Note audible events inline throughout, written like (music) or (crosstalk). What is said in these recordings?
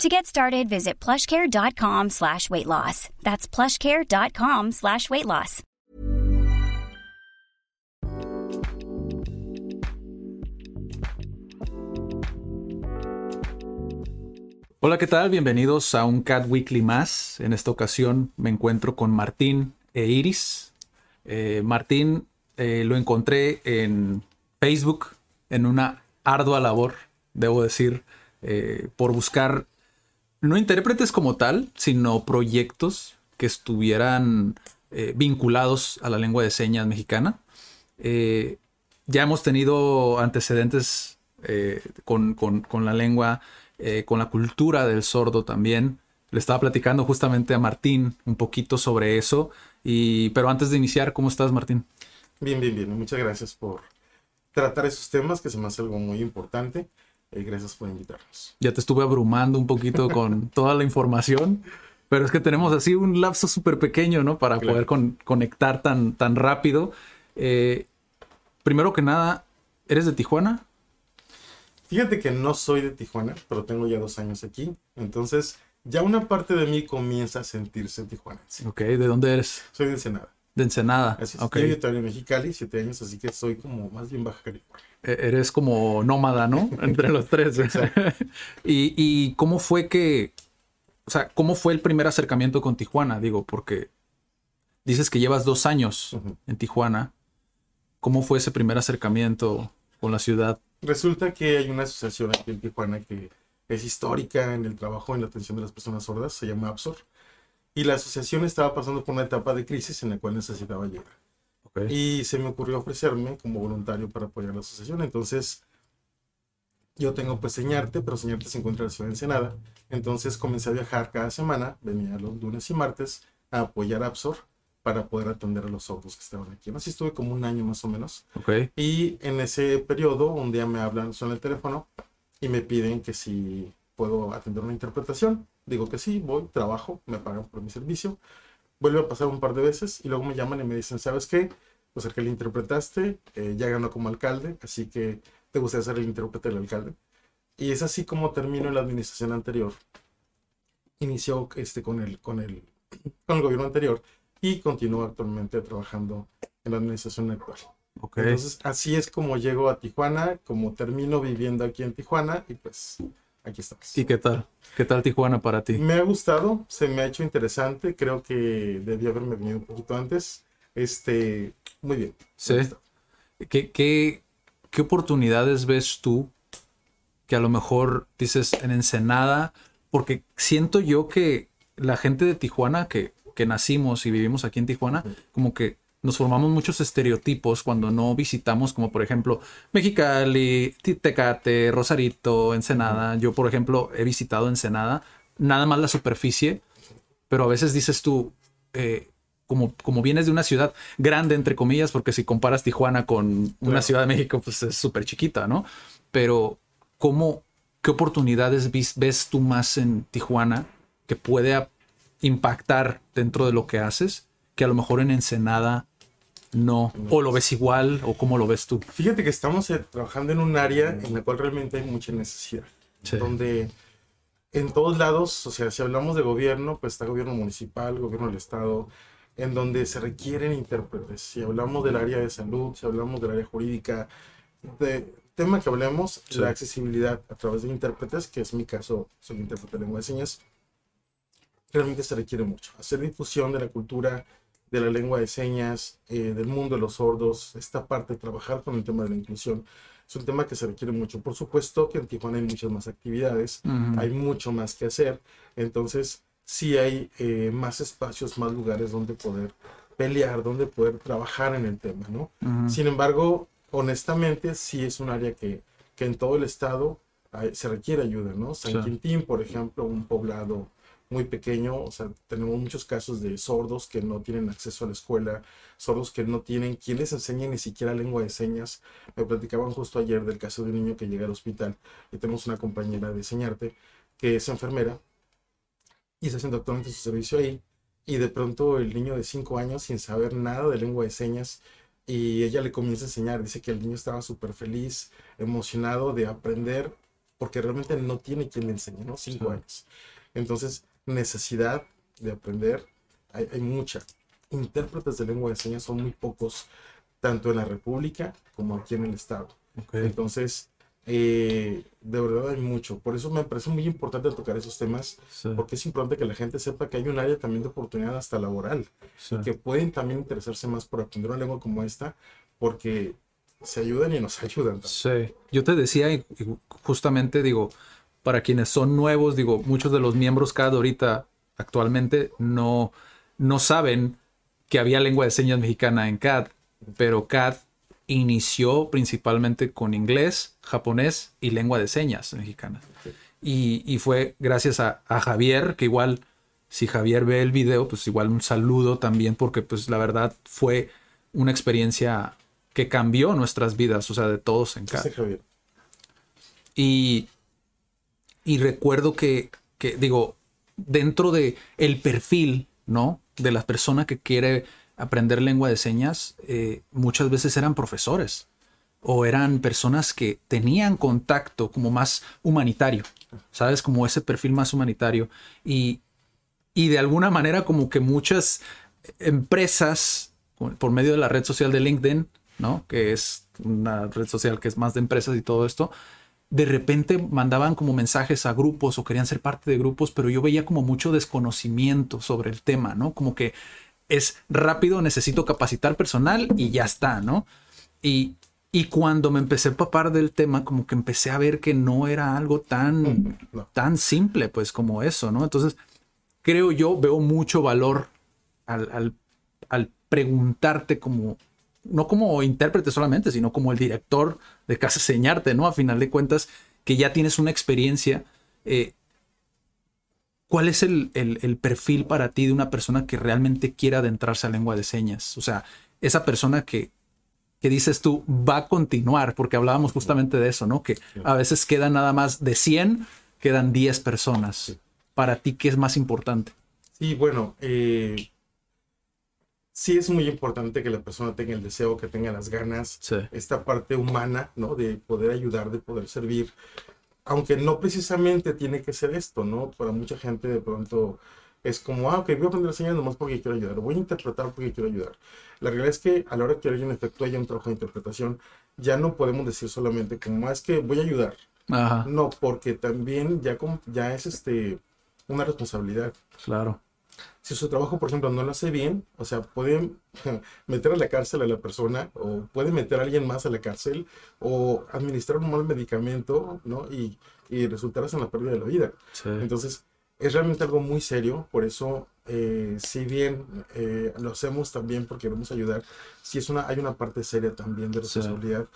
To get started, visit plushcare.com slash weight loss. That's plushcare.com slash weight loss. Hola, ¿qué tal? Bienvenidos a un Cat Weekly más. En esta ocasión me encuentro con Martín e Iris. Eh, Martín eh, lo encontré en Facebook en una ardua labor, debo decir, eh, por buscar no intérpretes como tal, sino proyectos que estuvieran eh, vinculados a la lengua de señas mexicana. Eh, ya hemos tenido antecedentes eh, con, con, con, la lengua, con la cultura del sordo también. Le estaba platicando justamente a Martín un poquito sobre eso. Y, pero antes de iniciar, ¿cómo estás, Martín? Bien, bien, bien. Muchas gracias por tratar esos temas, que se me hace algo muy importante. Eh, gracias por invitarnos. Ya te estuve abrumando un poquito con (laughs) toda la información, pero es que tenemos así un lapso súper pequeño, ¿no? Para claro. poder con, conectar tan, tan rápido. Eh, primero que nada, ¿eres de Tijuana? Fíjate que no soy de Tijuana, pero tengo ya dos años aquí. Entonces, ya una parte de mí comienza a sentirse tijuanense. Ok, ¿de dónde eres? Soy de Ensenada. De Ensenada. Así es. Okay. Yo en Mexicali, siete años, así que soy como más bien Baja California. Eres como nómada, ¿no? (laughs) Entre los tres. (laughs) y, ¿Y cómo fue que, o sea, cómo fue el primer acercamiento con Tijuana? Digo, porque dices que llevas dos años uh -huh. en Tijuana. ¿Cómo fue ese primer acercamiento con la ciudad? Resulta que hay una asociación aquí en Tijuana que es histórica en el trabajo en la atención de las personas sordas, se llama APSOR. Y la asociación estaba pasando por una etapa de crisis en la cual necesitaba ayuda. Okay. Y se me ocurrió ofrecerme como voluntario para apoyar la asociación. Entonces, yo tengo pues Señarte, pero Señarte se encuentra en la ciudad de Ensenada. Entonces comencé a viajar cada semana, venía los lunes y martes a apoyar a Absor para poder atender a los sordos que estaban aquí. Así estuve como un año más o menos. Okay. Y en ese periodo, un día me hablan, son el teléfono y me piden que si puedo atender una interpretación. Digo que sí, voy, trabajo, me pagan por mi servicio. Vuelve a pasar un par de veces y luego me llaman y me dicen, ¿sabes qué? Pues el que le interpretaste eh, ya ganó como alcalde, así que te gustaría ser el intérprete del alcalde. Y es así como termino en la administración anterior. Inició este, con, el, con, el, con el gobierno anterior y continúo actualmente trabajando en la administración actual. Okay. Entonces, así es como llego a Tijuana, como termino viviendo aquí en Tijuana y pues aquí estamos. ¿Y qué tal? ¿Qué tal Tijuana para ti? Me ha gustado, se me ha hecho interesante, creo que debí haberme venido un poquito antes. Este, muy bien. Sí. ¿Qué, qué, ¿Qué oportunidades ves tú que a lo mejor dices en Ensenada? Porque siento yo que la gente de Tijuana, que, que nacimos y vivimos aquí en Tijuana, sí. como que nos formamos muchos estereotipos cuando no visitamos, como por ejemplo Mexicali, Tecate, Rosarito, Ensenada. Yo, por ejemplo, he visitado Ensenada, nada más la superficie, pero a veces dices tú, eh, como, como vienes de una ciudad grande, entre comillas, porque si comparas Tijuana con una ciudad de México, pues es súper chiquita, ¿no? Pero, ¿cómo, ¿qué oportunidades ves, ves tú más en Tijuana que puede impactar dentro de lo que haces? Que a lo mejor en Ensenada no, o lo ves igual, o cómo lo ves tú. Fíjate que estamos eh, trabajando en un área en la cual realmente hay mucha necesidad. Sí. Donde en todos lados, o sea, si hablamos de gobierno, pues está gobierno municipal, gobierno del estado, en donde se requieren intérpretes. Si hablamos del área de salud, si hablamos del área jurídica, de tema que hablemos, sí. la accesibilidad a través de intérpretes, que es mi caso, soy intérprete de lengua de señas, realmente se requiere mucho. Hacer difusión de la cultura de la lengua de señas, eh, del mundo de los sordos, esta parte de trabajar con el tema de la inclusión, es un tema que se requiere mucho. Por supuesto que en Tijuana hay muchas más actividades, uh -huh. hay mucho más que hacer, entonces sí hay eh, más espacios, más lugares donde poder pelear, donde poder trabajar en el tema, ¿no? Uh -huh. Sin embargo, honestamente, sí es un área que, que en todo el estado hay, se requiere ayuda, ¿no? San sí. Quintín, por ejemplo, un poblado muy pequeño, o sea, tenemos muchos casos de sordos que no tienen acceso a la escuela, sordos que no tienen quien les enseñe ni siquiera lengua de señas. Me platicaban justo ayer del caso de un niño que llega al hospital y tenemos una compañera de enseñarte que es enfermera y está haciendo actualmente su servicio ahí y de pronto el niño de 5 años sin saber nada de lengua de señas y ella le comienza a enseñar, dice que el niño estaba súper feliz, emocionado de aprender porque realmente no tiene quien le enseñe, ¿no? Cinco años. Entonces, necesidad de aprender, hay, mucha. Intérpretes de lengua de señas son muy pocos, tanto en la República como aquí en el Estado. Entonces, eh, de verdad hay mucho. Por eso me parece muy importante tocar esos temas, porque es importante que la gente sepa que hay un área también de oportunidad hasta laboral, que pueden también interesarse más por aprender una lengua como esta, porque se ayudan y nos (laughs) ayudan. Sí, yo te decía, justamente digo, para quienes son nuevos, digo, muchos de los miembros CAD ahorita actualmente no, no saben que había lengua de señas mexicana en CAD, pero CAD inició principalmente con inglés, japonés y lengua de señas mexicana. Y, fue gracias a, Javier, que igual, si Javier ve el video, pues igual un saludo también, porque pues la verdad fue una experiencia que cambió nuestras vidas, o sea, de todos en CAD. Y y recuerdo que, digo, dentro de el perfil, ¿no? De la persona que quiere aprender lengua de señas, eh, muchas veces eran profesores o eran personas que tenían contacto como más humanitario, ¿sabes? Como ese perfil más humanitario. Y, y de alguna manera como que muchas empresas, por medio de la red social de LinkedIn, ¿no? Que es una red social que es más de empresas y todo esto, de repente mandaban como mensajes a grupos o querían ser parte de grupos, pero yo veía como mucho desconocimiento sobre el tema, ¿no? Como que es rápido, necesito capacitar personal y ya está, ¿no? Y, y cuando me empecé a empapar del tema, como que empecé a ver que no era algo tan, tan simple, pues como eso, ¿no? Entonces, creo yo, veo mucho valor al, al, al preguntarte como no como intérprete solamente, sino como el director de Casa Señarte, ¿no? A final de cuentas, que ya tienes una experiencia. Eh, ¿Cuál es el, perfil para ti de una persona que realmente quiera adentrarse a lengua de señas? O sea, esa persona que, que dices tú va a continuar, porque hablábamos justamente de eso, ¿no? Que a veces quedan nada más de 100, quedan 10 personas. Para ti, ¿qué es más importante? Sí, bueno, eh, sí es muy importante que la persona tenga el deseo, que tenga las ganas, esta parte humana, ¿no? De poder ayudar, de poder servir. Aunque no precisamente tiene que ser esto, ¿no? Para mucha gente de pronto es como, ah, ok, voy a aprender señas nomás porque quiero ayudar, voy a interpretar porque quiero ayudar. La realidad es que a la hora que alguien efectúa ya un trabajo de interpretación, ya no podemos decir solamente como, ah, es que voy a ayudar. No, porque también ya, ya es este, una responsabilidad. Claro si su trabajo, por ejemplo, no lo hace bien, o sea, pueden (laughs) meter a la cárcel a la persona o puede meter a alguien más a la cárcel o administrar un mal medicamento, ¿no? Y, y resultar en la pérdida de la vida. Entonces, es realmente algo muy serio, por eso, eh, si bien eh, lo hacemos también porque queremos ayudar, si es una, hay una parte seria también de responsabilidad,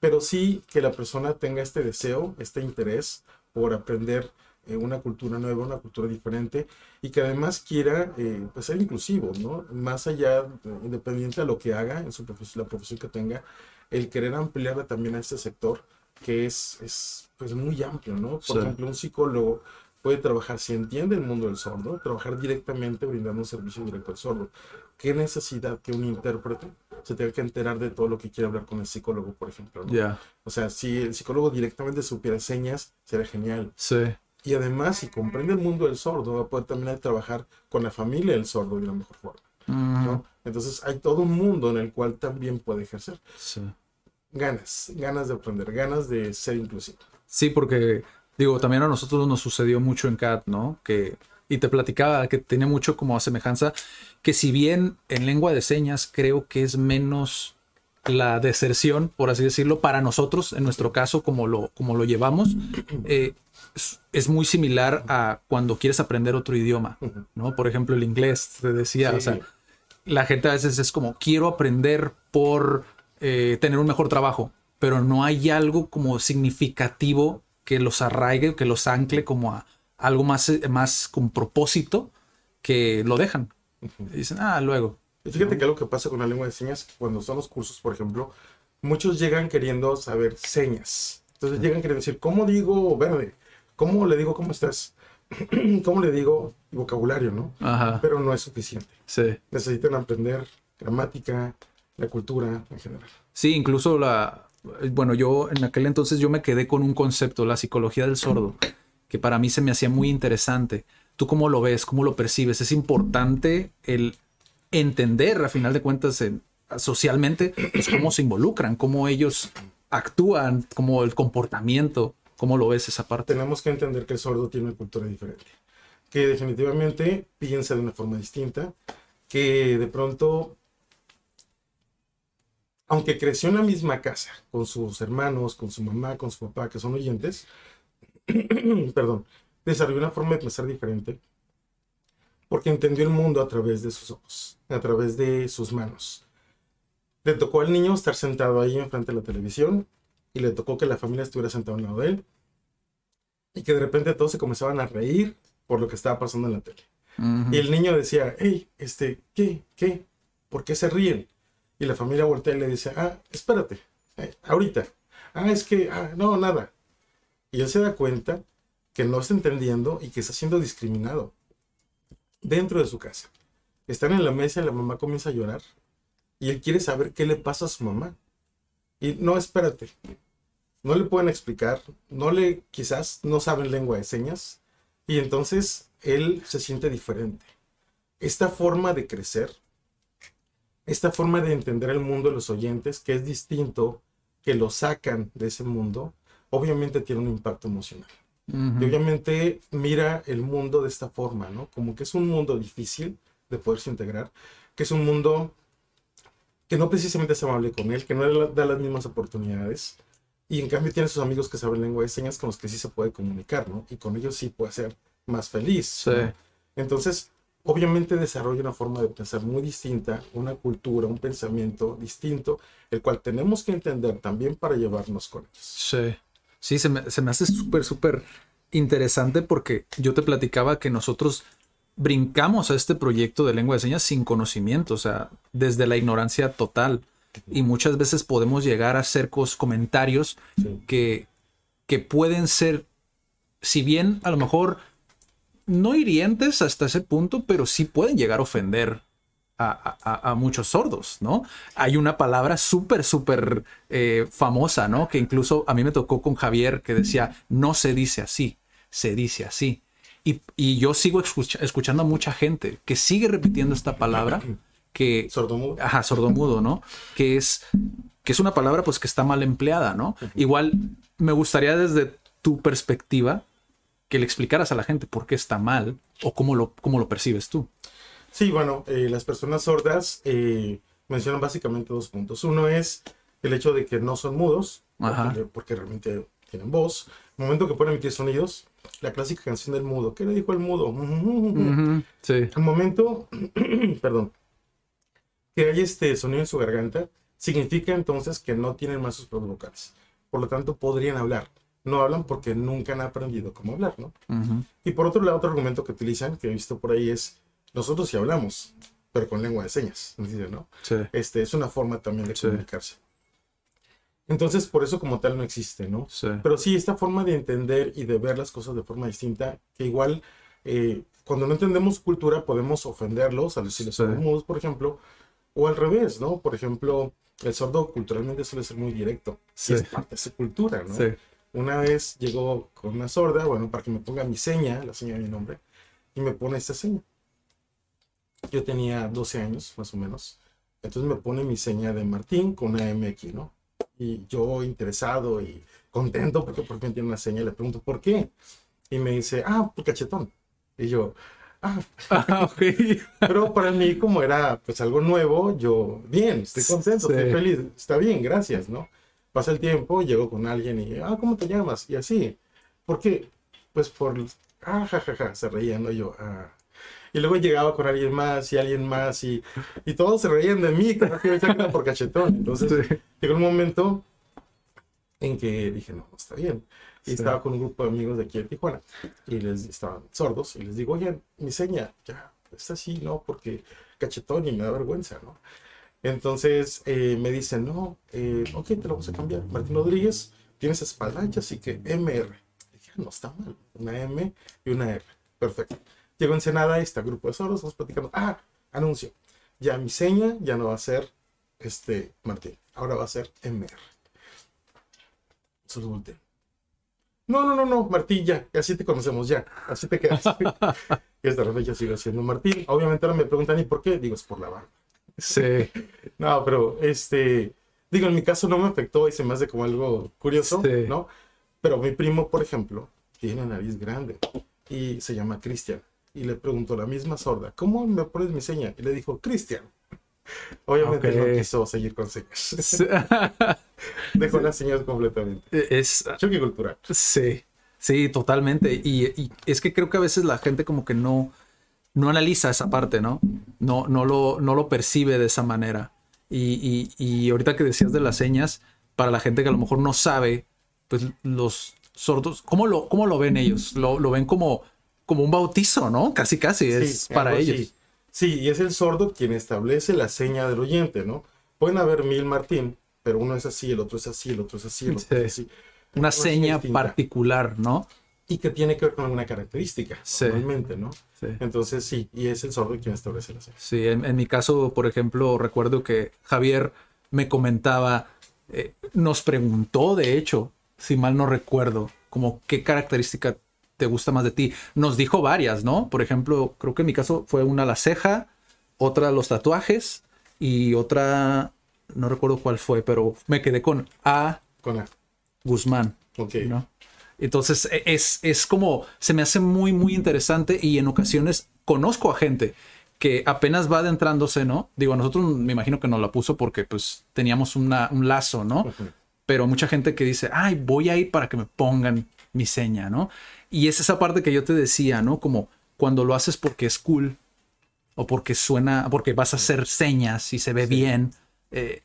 pero sí que la persona tenga este deseo, este interés por aprender eh, una cultura nueva, una cultura diferente y que además quiera eh, pues ser inclusivo, ¿no? Más allá, independiente de lo que haga en su profesión, la profesión que tenga, el querer ampliar también a este sector que es, es pues muy amplio, ¿no? Por ejemplo, un psicólogo puede trabajar, si entiende el mundo del sordo, trabajar directamente brindando un servicio directo al sordo. ¿Qué necesidad que un intérprete se tenga que enterar de todo lo que quiere hablar con el psicólogo, por ejemplo? ¿no? O sea, si el psicólogo directamente supiera señas, sería genial. Sí. Y además, si comprende el mundo del sordo, va a poder también trabajar con la familia del sordo de una mejor forma. ¿no? Entonces, hay todo un mundo en el cual también puede ejercer. Ganas, ganas de aprender, ganas de ser inclusivo. Sí, porque, digo, también a nosotros nos sucedió mucho en CAT, ¿no? Que, y te platicaba que tiene mucho como semejanza, que si bien en lengua de señas creo que es menos la deserción, por así decirlo, para nosotros, en nuestro caso, como lo, como lo llevamos, eh, es muy similar a cuando quieres aprender otro idioma, ¿no? Por ejemplo, el inglés, te decía, o sea, la gente a veces es como, quiero aprender por eh, tener un mejor trabajo, pero no hay algo como significativo que los arraigue, que los ancle como a, algo más, más con propósito que lo dejan. Y dicen, ah, luego. Y fíjate que algo que pasa con la lengua de señas, cuando son los cursos, por ejemplo, muchos llegan queriendo saber señas. Entonces llegan queriendo decir, ¿cómo digo verde? ¿Cómo le digo cómo estás? (clears throat) ¿Cómo le digo vocabulario, no? Pero no es suficiente. Sí. Necesitan aprender gramática, la cultura en general. Sí, incluso la... Bueno, yo en aquel entonces yo me quedé con un concepto, la psicología del sordo, que para mí se me hacía muy interesante. ¿Tú cómo lo ves? ¿Cómo lo percibes? Es importante el entender, a final de cuentas, socialmente, pues, cómo se involucran, cómo ellos actúan, cómo el comportamiento, cómo lo ves esa parte. Tenemos que entender que el sordo tiene una cultura diferente, que definitivamente piensa de una forma distinta, que de pronto, aunque creció en la misma casa, con sus hermanos, con su mamá, con su papá, que son oyentes, (clears throat) perdón, desarrolló una forma de pensar diferente, porque entendió el mundo a través de sus ojos, a través de sus manos. Le tocó al niño estar sentado ahí enfrente de la televisión y le tocó que la familia estuviera sentada al lado de él y que de repente todos se comenzaban a reír por lo que estaba pasando en la tele. Y el niño decía, hey, este, ¿qué? ¿Qué? ¿Por qué se ríen? Y la familia voltea y le dice, ah, espérate, eh, ahorita. Ah, es que, ah, no, nada. Y él se da cuenta que no está entendiendo y que está siendo discriminado dentro de su casa. Están en la mesa y la mamá comienza a llorar y él quiere saber qué le pasa a su mamá. Y no, espérate. No le pueden explicar, no le, quizás no saben lengua de señas y entonces él se siente diferente. Esta forma de crecer, esta forma de entender el mundo de los oyentes, que es distinto, que lo sacan de ese mundo, obviamente tiene un impacto emocional. Y obviamente mira el mundo de esta forma, ¿no? Como que es un mundo difícil de poderse integrar, que es un mundo que no precisamente es amable con él, que no le da las mismas oportunidades. Y en cambio tiene sus amigos que saben lengua de señas con los que sí se puede comunicar, ¿no? Y con ellos sí puede ser más feliz. Sí. Entonces, obviamente desarrolla una forma de pensar muy distinta, una cultura, un pensamiento distinto, el cual tenemos que entender también para llevarnos con ellos. Sí. Sí, se me, se me hace súper, súper interesante porque yo te platicaba que nosotros brincamos a este proyecto de lengua de señas sin conocimiento, o sea, desde la ignorancia total. Y muchas veces podemos llegar a hacer comentarios que, que pueden ser, si bien a lo mejor no hirientes hasta ese punto, pero sí pueden llegar a ofender a, muchos sordos, ¿no? Hay una palabra súper, súper eh, famosa, ¿no? Que incluso a mí me tocó con Javier que decía, no se dice así, se dice así. Y, yo sigo escuchando a mucha gente que sigue repitiendo esta palabra que... Sordomudo. Ajá, sordomudo, ¿no? Que es, que es una palabra pues que está mal empleada, ¿no? Igual me gustaría desde tu perspectiva que le explicaras a la gente por qué está mal o cómo lo, cómo lo percibes tú. Sí, bueno, eh, las personas sordas eh, mencionan básicamente dos puntos. Uno es el hecho de que no son mudos, porque, realmente tienen voz. El momento que pueden emitir sonidos, la clásica canción del mudo. ¿Qué le dijo el mudo? sí. El momento, (clears throat) perdón, que hay este sonido en su garganta, significa entonces que no tienen más sus propios vocales. Por lo tanto, podrían hablar. No hablan porque nunca han aprendido cómo hablar, ¿no? Y por otro lado, otro argumento que utilizan, que he visto por ahí, es nosotros sí hablamos, pero con lengua de señas, (laughs) ¿no? Sí. Este, es una forma también de comunicarse. Entonces, por eso como tal no existe, ¿no? Sí. Pero sí, esta forma de entender y de ver las cosas de forma distinta, que igual, eh, cuando no entendemos cultura, podemos ofenderlos al decirles sí. mudos, por ejemplo, o al revés, ¿no? Por ejemplo, el sordo culturalmente suele ser muy directo, sí. es parte de su cultura, ¿no? Sí. Una vez llegó con una sorda, bueno, para que me ponga mi seña, la seña de mi nombre, y me pone esta seña. Yo tenía 12 años, más o menos. Entonces me pone mi seña de Martín con una M aquí, ¿no? Y yo interesado y contento porque por fin tiene una seña, le pregunto, ¿por qué? Y me dice, ah, por cachetón. Y yo, ah, (laughs) ah pero para mí como era pues algo nuevo, yo, bien, estoy contento, estoy feliz, está bien, gracias, ¿no? Pasa el tiempo, llego con alguien y, ah, ¿cómo te llamas? Y así, ¿por qué? Pues por, ah, jajaja, ja, ja, se reía, ¿no? Yo, ah, y luego llegaba con alguien más y alguien más y, y todos se reían de mí, que por cachetón. Entonces llegó un momento en que dije, no, no está bien. Y estaba con un grupo de amigos de aquí de Tijuana y les estaban sordos y les digo, oye, mi seña, ya, está así, ¿no? Porque cachetón y me da vergüenza, ¿no? Entonces eh, me dicen, no, eh, ok, te lo vamos a cambiar. Martín Rodríguez, tienes espalda ancha, así que MR. Dije, no está mal, una M y una R. Perfecto. Llego a Ensenada y está grupo de sordos, estamos platicando. Ah, anuncio. Ya mi seña ya no va a ser este Martín, ahora va a ser MR. Volteé. No, no, no, no, Martín, ya, así te conocemos, ya, así te quedas. (laughs) y hasta la fecha sigo siendo Martín. Obviamente ahora me preguntan, ¿y por qué? Digo, es por la barba. Sí. (laughs) no, pero este, digo, en mi caso no me afectó y se me hace como algo curioso, ¿no? Pero mi primo, por ejemplo, tiene nariz grande y se llama Cristian. Y le preguntó la misma sorda, ¿cómo me pones mi seña? Y le dijo, Cristian. (laughs) Obviamente no quiso seguir con señas. (laughs) Dejó las señas completamente. Es choque cultural. Sí, sí, totalmente. Y, es que creo que a veces la gente como que no, no analiza esa parte, ¿no? No, no, lo, no lo percibe de esa manera. Y, y, ahorita que decías de las señas, para la gente que a lo mejor no sabe, pues los sordos, ¿cómo lo, cómo lo ven ellos? Lo, lo ven como, como un bautizo, ¿no? Casi, casi, es para ellos. Sí, y es el sordo quien establece la seña del oyente, ¿no? Pueden haber mil Martín, pero uno es así, el otro es así, el otro es así, el otro es así. Una, seña particular, ¿no? Y que tiene que ver con alguna característica, normalmente, ¿no? Sí. Entonces sí, y es el sordo quien establece la seña. Sí, en, mi caso, por ejemplo, recuerdo que Javier me comentaba, eh, nos preguntó, de hecho, si mal no recuerdo, como qué característica te gusta más de ti. Nos dijo varias, ¿no? Por ejemplo, creo que en mi caso fue una la ceja, otra los tatuajes y otra, no recuerdo cuál fue, pero me quedé con A. Con A. Guzmán. Ok. ¿no? Entonces e, es, es como, se me hace muy, muy interesante y en ocasiones conozco a gente que apenas va adentrándose, ¿no? Digo, a nosotros me imagino que nos la puso porque pues teníamos una, un lazo, ¿no? Pero mucha gente que dice, ay, voy a ir para que me pongan mi seña, ¿no? Y es esa parte que yo te decía, ¿no? Como cuando lo haces porque es cool o porque suena, porque vas a hacer señas y se ve bien, eh,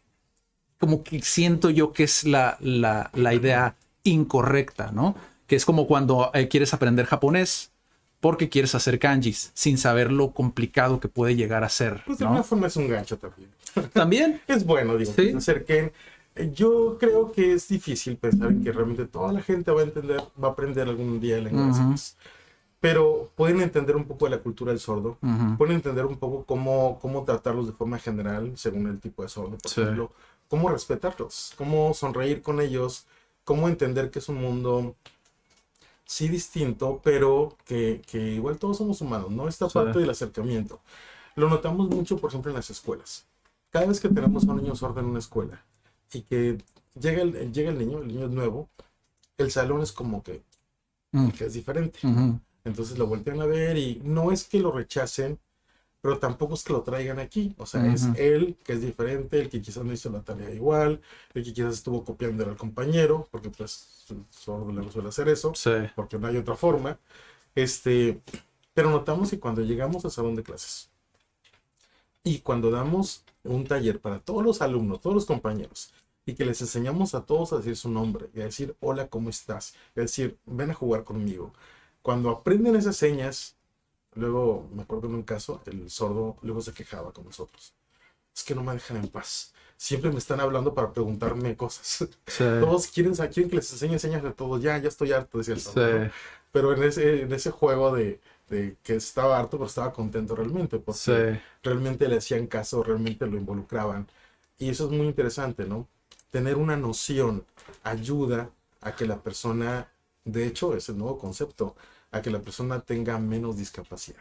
como que siento yo que es la, la, la, idea incorrecta, ¿no? Que es como cuando eh, quieres aprender japonés porque quieres hacer kanjis sin saber lo complicado que puede llegar a ser. Pues de alguna forma es un gancho también. También. (laughs) es bueno, digo, ¿Sí? que yo creo que es difícil pensar en que realmente toda la gente va a entender, va a aprender algún día el inglés. Pero pueden entender un poco de la cultura del sordo, pueden entender un poco cómo, cómo tratarlos de forma general según el tipo de sordo, por ejemplo, cómo respetarlos, cómo sonreír con ellos, cómo entender que es un mundo sí distinto, pero que, que igual todos somos humanos, ¿no? Esta parte del acercamiento. Lo notamos mucho, por ejemplo, en las escuelas. Cada vez que tenemos a un niño sordo en una escuela, y que llega el, llega el niño, el niño es nuevo, el salón es como que, mm. que es diferente. Entonces lo voltean a ver y no es que lo rechacen, pero tampoco es que lo traigan aquí. O sea, es él que es diferente, el que quizás no hizo la tarea igual, el que quizás estuvo copiando al compañero, porque pues solo le suele hacer eso, porque no hay otra forma. Este, pero notamos que cuando llegamos al salón de clases y cuando damos un taller para todos los alumnos, todos los compañeros, y que les enseñamos a todos a decir su nombre y a decir hola, ¿cómo estás? Es decir, ven a jugar conmigo. Cuando aprenden esas señas, luego me acuerdo en un caso, el sordo luego se quejaba con nosotros. Es que no me dejan en paz. Siempre me están hablando para preguntarme cosas. (laughs) Todos quieren, quieren que les enseñe señas de todo. Ya, ya estoy harto, decía el sordo. Pero en ese, en ese juego de, de que estaba harto, pero estaba contento realmente, porque realmente le hacían caso, realmente lo involucraban. Y eso es muy interesante, ¿no? Tener una noción ayuda a que la persona, de hecho, es el nuevo concepto, a que la persona tenga menos discapacidad.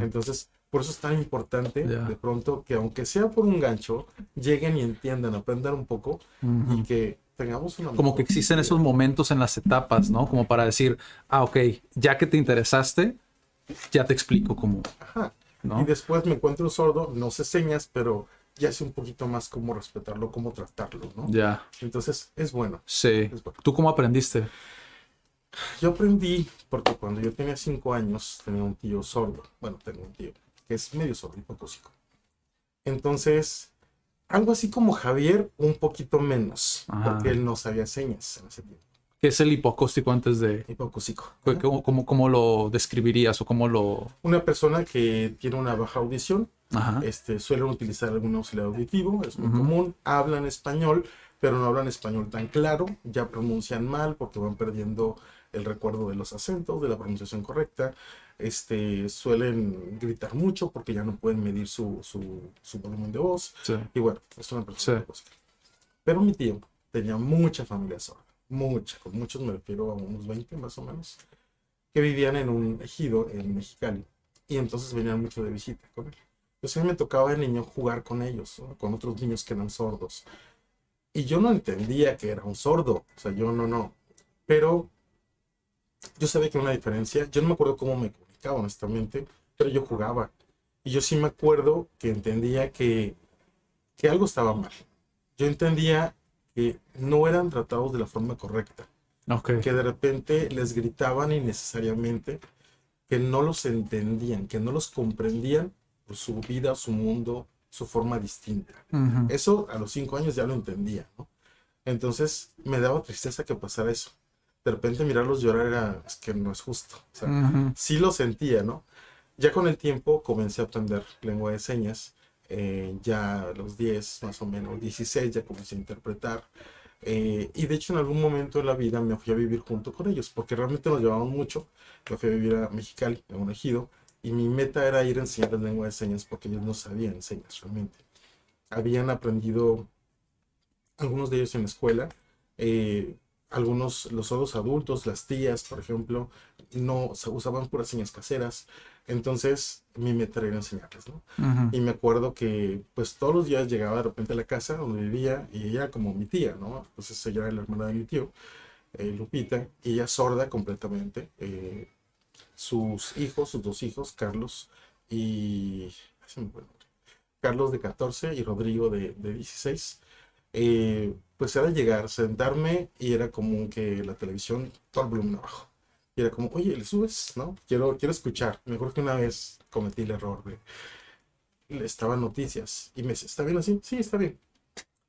Entonces, por eso es tan importante de pronto que aunque sea por un gancho, lleguen y entiendan, aprendan un poco y que tengamos una... Como que existen esos momentos en las etapas, ¿no? Como para decir, ah, ok, ya que te interesaste, ya te explico cómo. Ajá. Y después me encuentro sordo, no sé señas, pero ya sé un poquito más cómo respetarlo, cómo tratarlo, ¿no? Ya. Entonces es bueno. Sí. ¿Tú cómo aprendiste? Yo aprendí porque cuando yo tenía cinco años tenía un tío sordo. Bueno, tengo un tío que es medio sordo, hipocósico. Entonces, algo así como Javier, un poquito menos, porque él no sabía señas en ese tiempo. ¿Qué es el hipocóstico antes de...? Hipocóstico. ¿Cómo, cómo, lo describirías o cómo lo...? Una persona que tiene una baja audición, este, suelen utilizar algún auxiliar auditivo, es muy común, hablan español, pero no hablan español tan claro, ya pronuncian mal porque van perdiendo el recuerdo de los acentos, de la pronunciación correcta, este, suelen gritar mucho porque ya no pueden medir su, su, volumen de voz. Y bueno, es una persona Pero mi tío tenía mucha familia sorda, mucha, con muchos me refiero a unos 20 más o menos, que vivían en un ejido en Mexicali. Y entonces venían mucho de visita con él. Entonces a mí me tocaba de niño jugar con ellos, con otros niños que eran sordos. Y yo no entendía que era un sordo, o sea, yo no, no. Pero yo sabía que era una diferencia. Yo no me acuerdo cómo me comunicaba, honestamente, pero yo jugaba. Y yo sí me acuerdo que entendía que, que algo estaba mal. Yo entendía que no eran tratados de la forma correcta. Que de repente les gritaban innecesariamente, que no los entendían, que no los comprendían por su vida, su mundo, su forma distinta. Eso a los cinco años ya lo entendía, ¿no? Entonces me daba tristeza que pasara eso de repente mirarlos llorar era, es que no es justo. O sea, sí lo sentía, ¿no? Ya con el tiempo comencé a aprender lengua de señas. Eh, ya a los 10, más o menos, 16, ya comencé a interpretar. Eh, y de hecho en algún momento de la vida me fui a vivir junto con ellos, porque realmente nos llevaban mucho. Me fui a vivir a Mexicali, en un ejido, y mi meta era ir a enseñar lengua de señas, porque ellos no sabían señas realmente. Habían aprendido algunos de ellos en la escuela, eh, algunos, los otros adultos, las tías, por ejemplo, no usaban puras señas caseras. Entonces, mi meta era enseñarles, ¿no? Y me acuerdo que, pues, todos los días llegaba de repente a la casa donde vivía y ella como mi tía, ¿no? Entonces, ella era la hermana de mi tío, eh, Lupita, y ella sorda completamente. Eh, sus hijos, sus dos hijos, Carlos y... Carlos de 14 y Rodrigo de, de 16 eh, pues era llegar, sentarme y era como que la televisión, todo el volumen abajo. Y era como, oye, ¿le subes? ¿No? Quiero, quiero escuchar. Me acuerdo que una vez cometí el error de... Estaban noticias y me dice, ¿está bien así? Sí, está bien.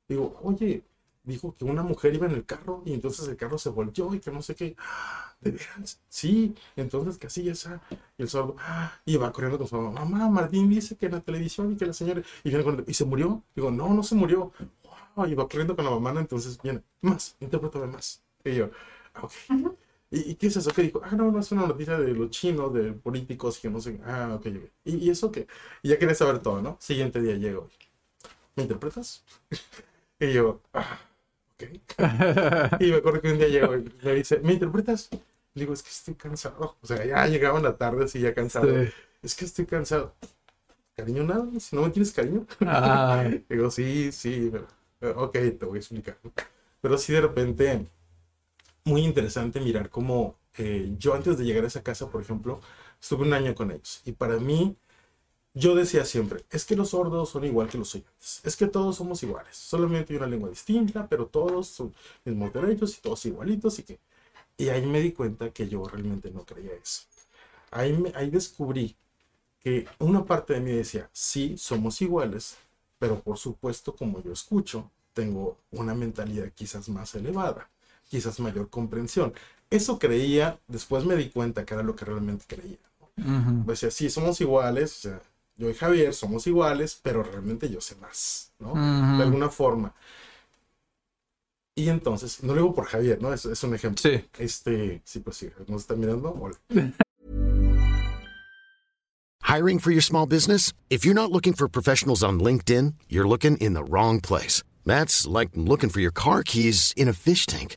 Digo, oye, dijo que una mujer iba en el carro y entonces el carro se volteó y que no sé qué. ¿De veras? Sí, entonces que así esa. Y el sordo iba corriendo con su mamá. Mamá, Martín dice que en la televisión y que la señora. Y, ¿y se murió. Digo, no, no se murió y va corriendo con la mamá, entonces viene, más, interprétame más. Y yo, ah, ok. ¿Y, qué es eso? ¿Qué dijo? Ah, no, no es una noticia de los chinos, de políticos, que no sé. Ah, ok, ¿Y, y eso qué? Y ya quería saber todo, ¿no? Siguiente día llego. ¿Me interpretas? (laughs) y yo, ah, y me acuerdo que un día llego y me dice, ¿me interpretas? Le digo, es que estoy cansado. O sea, ya llegaba en la tarde, así ya cansado. Es que estoy cansado. Cariño, nada, si no me tienes cariño. Ah. (laughs) digo, sí, sí, pero Ok, te voy a explicar. Pero sí de repente, muy interesante mirar cómo eh, yo antes de llegar a esa casa, por ejemplo, estuve un año con ellos. Y para mí, yo decía siempre, es que los sordos son igual que los oyentes. Es que todos somos iguales. Solamente hay una lengua distinta, pero todos son mismos derechos y todos igualitos. Y, que... y ahí me di cuenta que yo realmente no creía eso. Ahí, ahí descubrí que una parte de mí decía, sí, somos iguales, pero por supuesto, como yo escucho, tengo una mentalidad quizás más elevada, quizás mayor comprensión. Eso creía, después me di cuenta que era lo que realmente creía. Pues sí, somos iguales, o sea, yo y Javier somos iguales, pero realmente yo sé más, ¿no? De alguna forma. Y entonces, no lo digo por Javier, ¿no? Es, es un ejemplo. Sí. Este, sí, pues sí, nos está mirando. Hola. (laughs) Hiring for your small business? If you're not looking for professionals on LinkedIn, you're looking in the wrong place. That's like looking for your car keys in a fish tank.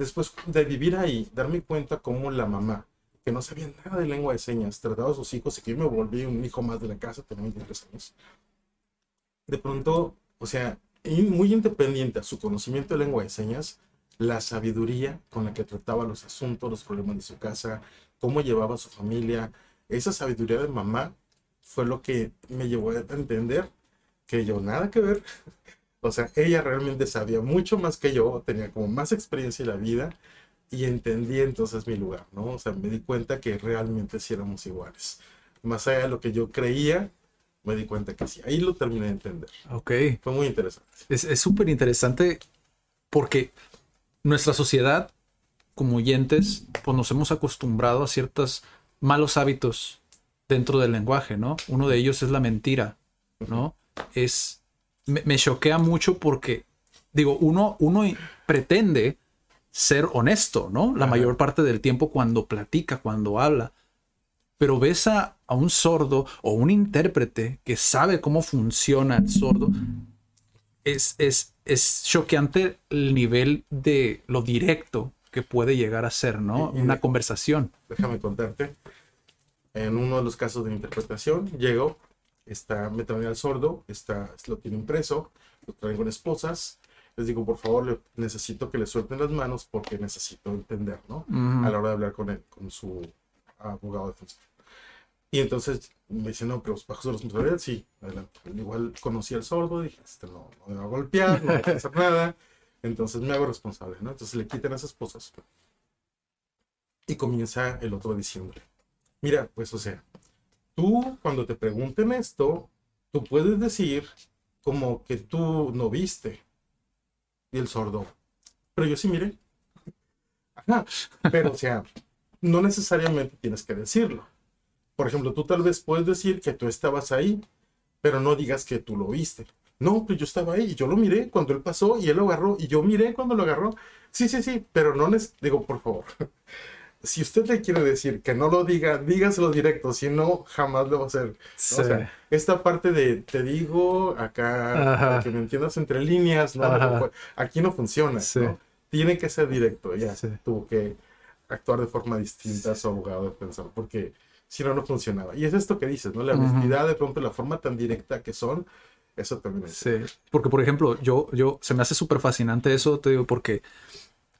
después de vivir ahí, darme cuenta cómo la mamá, que no sabía nada de lengua de señas, trataba a sus hijos y que yo me volví un hijo más de la casa, tenía 23 años. De pronto, o sea, muy independiente a su conocimiento de lengua de señas, la sabiduría con la que trataba los asuntos, los problemas de su casa, cómo llevaba a su familia, esa sabiduría de mamá fue lo que me llevó a entender que yo nada que ver. O sea, ella realmente sabía mucho más que yo, tenía como más experiencia en la vida y entendí entonces mi lugar, ¿no? O sea, me di cuenta que realmente sí éramos iguales. Más allá de lo que yo creía, me di cuenta que sí. Ahí lo terminé de entender. Ok. Fue muy interesante. Es súper interesante porque nuestra sociedad, como oyentes, pues nos hemos acostumbrado a ciertos malos hábitos dentro del lenguaje, ¿no? Uno de ellos es la mentira, ¿no? Es, me, choquea mucho porque, digo, uno, uno pretende ser honesto, ¿no? La mayor parte del tiempo cuando platica, cuando habla pero ves a, un sordo o un intérprete que sabe cómo funciona el sordo, es, es, es choqueante el nivel de lo directo que puede llegar a ser, ¿no? Una conversación. Déjame contarte. En uno de los casos de interpretación, llego, está, me traen al sordo, está, lo tiene impreso, lo traen con esposas. Les digo, por favor, necesito que le suelten las manos porque necesito entender, ¿no? A la hora de hablar con él, con su abogado defensor. Y entonces me dice, no, pero bajo su responsabilidad, sí, adelante. Igual conocí al sordo, dije, este no, no me va a golpear, no va a hacer nada. Entonces me hago responsable, ¿no? Entonces le quitan esas esposas. Y comienza el otro diciéndole, mira, pues o sea, tú cuando te pregunten esto, tú puedes decir como que tú no viste. Y el sordo, pero yo sí miré. Ajá. Pero o sea, no necesariamente tienes que decirlo. Por ejemplo, tú tal vez puedes decir que tú estabas ahí, pero no digas que tú lo viste. No, pues yo estaba ahí y yo lo miré cuando él pasó y él lo agarró y yo miré cuando lo agarró. Sí, sí, sí, pero no les digo, por favor. Si usted le quiere decir que no lo diga, dígaselo directo, si no, jamás lo va a hacer. O sea, esta parte de te digo acá, para que me entiendas entre líneas, ¿no? aquí no funciona. Tiene que ser directo, ya. Tuvo que actuar de forma distinta a su abogado defensor, porque si no, no funcionaba. Y es esto que dices, ¿no? La honestidad, de pronto, la forma tan directa que son, eso también es. Sí, porque por ejemplo, yo, yo, se me hace súper fascinante eso, te digo, porque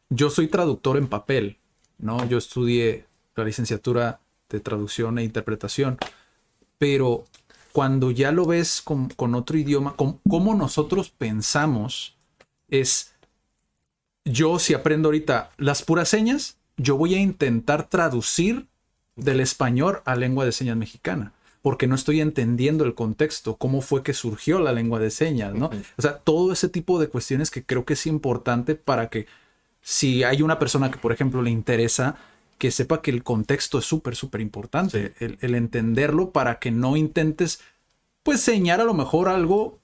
yo soy traductor en papel, ¿no? Yo estudié la licenciatura de traducción e interpretación, pero cuando ya lo ves con, con otro idioma, con, cómo nosotros pensamos, es, yo si aprendo ahorita las puras señas, yo voy a intentar traducir del español a lengua de señas mexicana, porque no estoy entendiendo el contexto, cómo fue que surgió la lengua de señas, ¿no? O sea, todo ese tipo de cuestiones que creo que es importante para que si hay una persona que, por ejemplo, le interesa, que sepa que el contexto es súper, súper importante, el, entenderlo para que no intentes, pues, señalar a lo mejor algo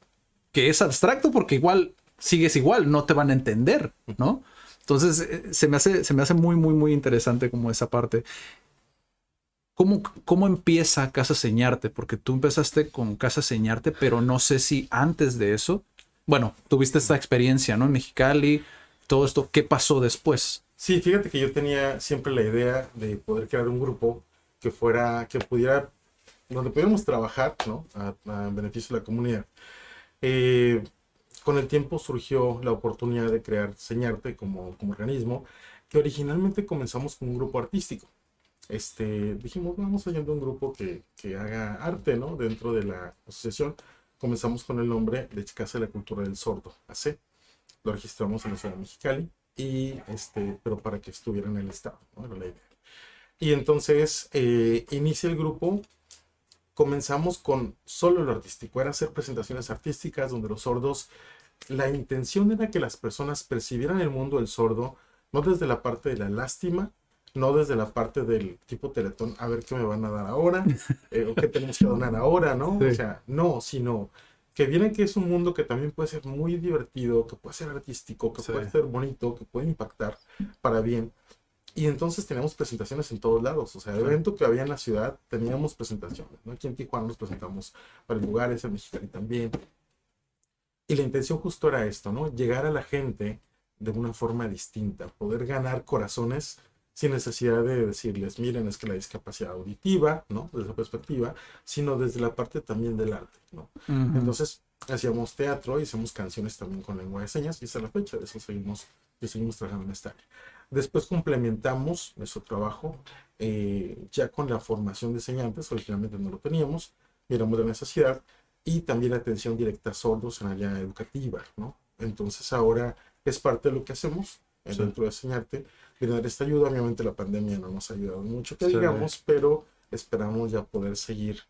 que es abstracto, porque igual sigues igual, no te van a entender, ¿no? Entonces, eh, se me hace, se me hace muy, muy, muy interesante como esa parte. ¿Cómo, ¿Cómo empieza Casa Señarte? Porque tú empezaste con Casa Señarte, pero no sé si antes de eso, bueno, tuviste esta experiencia, ¿no? En Mexicali, todo esto, ¿qué pasó después? Sí, fíjate que yo tenía siempre la idea de poder crear un grupo que fuera, que pudiera, donde pudiéramos trabajar, ¿no? A, beneficio de la comunidad. Eh, con el tiempo surgió la oportunidad de crear Señarte como, como organismo, que originalmente comenzamos con un grupo artístico este, dijimos, vamos haciendo un grupo que, que, haga arte, ¿no? Dentro de la asociación. Comenzamos con el nombre de Casa de la Cultura del Sordo, AC. Lo registramos en la ciudad de Mexicali, y, este, pero para que estuviera en el estado, ¿no? Era la idea. Y entonces eh, inicia el grupo. Comenzamos con solo lo artístico, era hacer presentaciones artísticas donde los sordos, la intención era que las personas percibieran el mundo del sordo, no desde la parte de la lástima, no desde la parte del tipo teletón, a ver qué me van a dar ahora, eh, o qué tenemos que donar ahora, ¿no? (laughs) O sea, no, sino que vienen que es un mundo que también puede ser muy divertido, que puede ser artístico, que puede ser bonito, que puede impactar para bien. Y entonces teníamos presentaciones en todos lados. O sea, el evento que había en la ciudad, teníamos presentaciones. ¿no? Aquí en Tijuana nos presentamos para lugares, en Mexicali también. Y la intención justo era esto, ¿no? Llegar a la gente de una forma distinta, poder ganar corazones sin necesidad de decirles, miren, es que la discapacidad auditiva, ¿no? Desde esa perspectiva, sino desde la parte también del arte, ¿no? Entonces, hacíamos teatro y hacíamos canciones también con lengua de señas y hasta la fecha de eso seguimos, y seguimos trabajando en esta área. Después complementamos nuestro trabajo eh, ya con la formación de enseñantes, originalmente no lo teníamos, miramos la necesidad y también atención directa a sordos en área educativa, ¿no? Entonces ahora es parte de lo que hacemos dentro de enseñarte brindar esta ayuda. Obviamente la pandemia no nos ha ayudado mucho, que digamos, pero esperamos ya poder seguir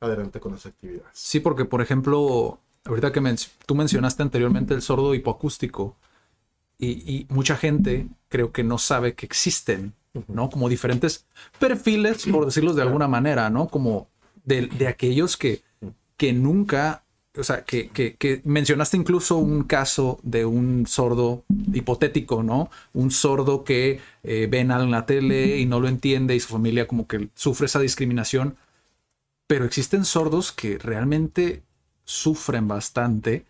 adelante con las actividades. Sí, porque por ejemplo, ahorita que tú mencionaste anteriormente el sordo hipoacústico y, mucha gente creo que no sabe que existen, ¿no? Como diferentes perfiles, por decirlo de alguna manera, ¿no? Como de, de aquellos que, que nunca o sea, que, mencionaste incluso un caso de un sordo hipotético, ¿no? Un sordo que eh, ven en la tele y no lo entiende y su familia como que sufre esa discriminación. Pero existen sordos que realmente sufren bastante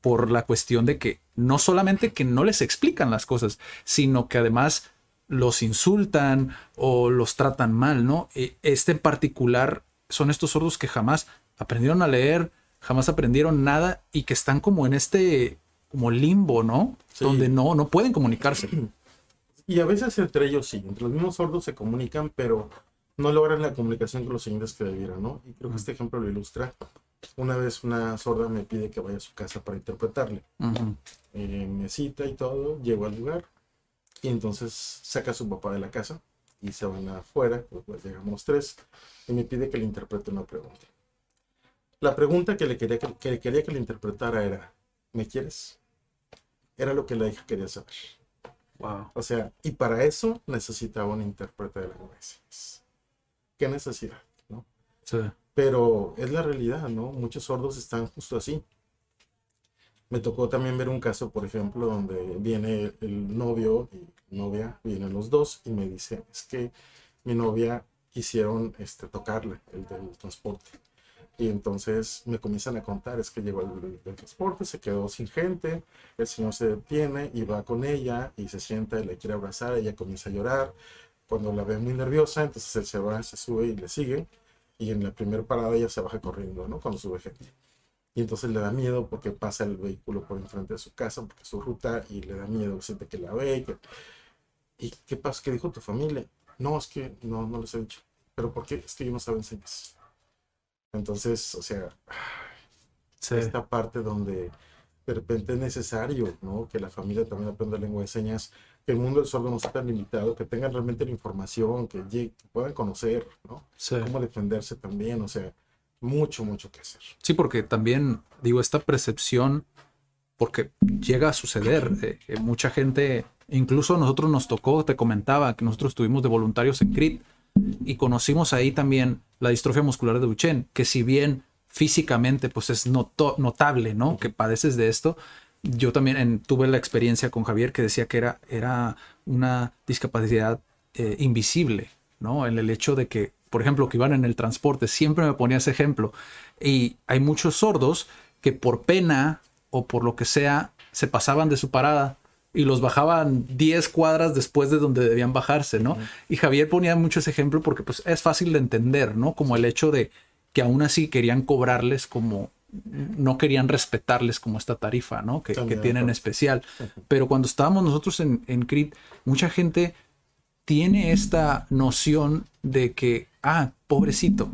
por la cuestión de que no solamente que no les explican las cosas, sino que además los insultan o los tratan mal, ¿no? E, este en particular son estos sordos que jamás aprendieron a leer, jamás aprendieron nada y que están como en este como limbo, ¿no? Donde no, no pueden comunicarse. (clears throat) Y a veces entre ellos sí, entre los mismos sordos se comunican, pero no logran la comunicación con los siguientes que debieran, ¿no? Y creo que este ejemplo lo ilustra. Una vez una sorda me pide que vaya a su casa para interpretarle. Eh, me cita y todo, llego al lugar y entonces saca a su papá de la casa y se van afuera, pues llegamos tres, y me pide que le interprete una pregunta. La pregunta que le quería que, quería que le interpretara era, ¿me quieres? Era lo que la hija quería saber. Wow. O sea, y para eso necesitaba un intérprete de lengua ¿Qué necesidad? ¿no? Sí. Pero es la realidad, ¿no? Muchos sordos están justo así. Me tocó también ver un caso, por ejemplo, donde viene el novio y novia, vienen los dos y me dice, es que mi novia quisieron este, tocarle el del transporte. Y entonces me comienzan a contar, es que llegó el, transporte, se quedó sin gente, el señor se detiene y va con ella y se sienta y le quiere abrazar, ella comienza a llorar. Cuando la ve muy nerviosa, entonces él se va, se sube y le sigue. Y en la primera parada ella se baja corriendo, ¿no? Cuando sube gente. Y entonces le da miedo porque pasa el vehículo por enfrente de su casa, porque es su ruta, y le da miedo, siente que la ve. Y, qué pasa? ¿Qué dijo tu familia? No, es que no, no les he dicho. ¿Pero por qué? Es que yo no saben señas. Entonces, o sea, esta parte donde de repente es necesario, ¿no? Que la familia también aprenda lengua de señas, que el mundo del sordo no sea tan limitado, que tengan realmente la información, que, puedan conocer, ¿no? Cómo defenderse también, o sea, mucho, mucho que hacer. Sí, porque también, digo, esta percepción, porque llega a suceder, eh, mucha gente, incluso a nosotros nos tocó, te comentaba, que nosotros estuvimos de voluntarios en CRIT, y conocimos ahí también la distrofia muscular de Duchenne, que si bien físicamente pues es notable, ¿no? Que padeces de esto. Yo también tuve la experiencia con Javier que decía que era, era una discapacidad eh, invisible, ¿no? En el hecho de que, por ejemplo, que iban en el transporte, siempre me ponía ese ejemplo. Y hay muchos sordos que por pena o por lo que sea se pasaban de su parada y los bajaban 10 cuadras después de donde debían bajarse, ¿no? Y Javier ponía mucho ese ejemplo porque pues es fácil de entender, ¿no? Como el hecho de que aún así querían cobrarles como no querían respetarles como esta tarifa, ¿no? Que, tienen especial. Pero cuando estábamos nosotros en, en CRIT, mucha gente tiene esta noción de que, ah, pobrecito,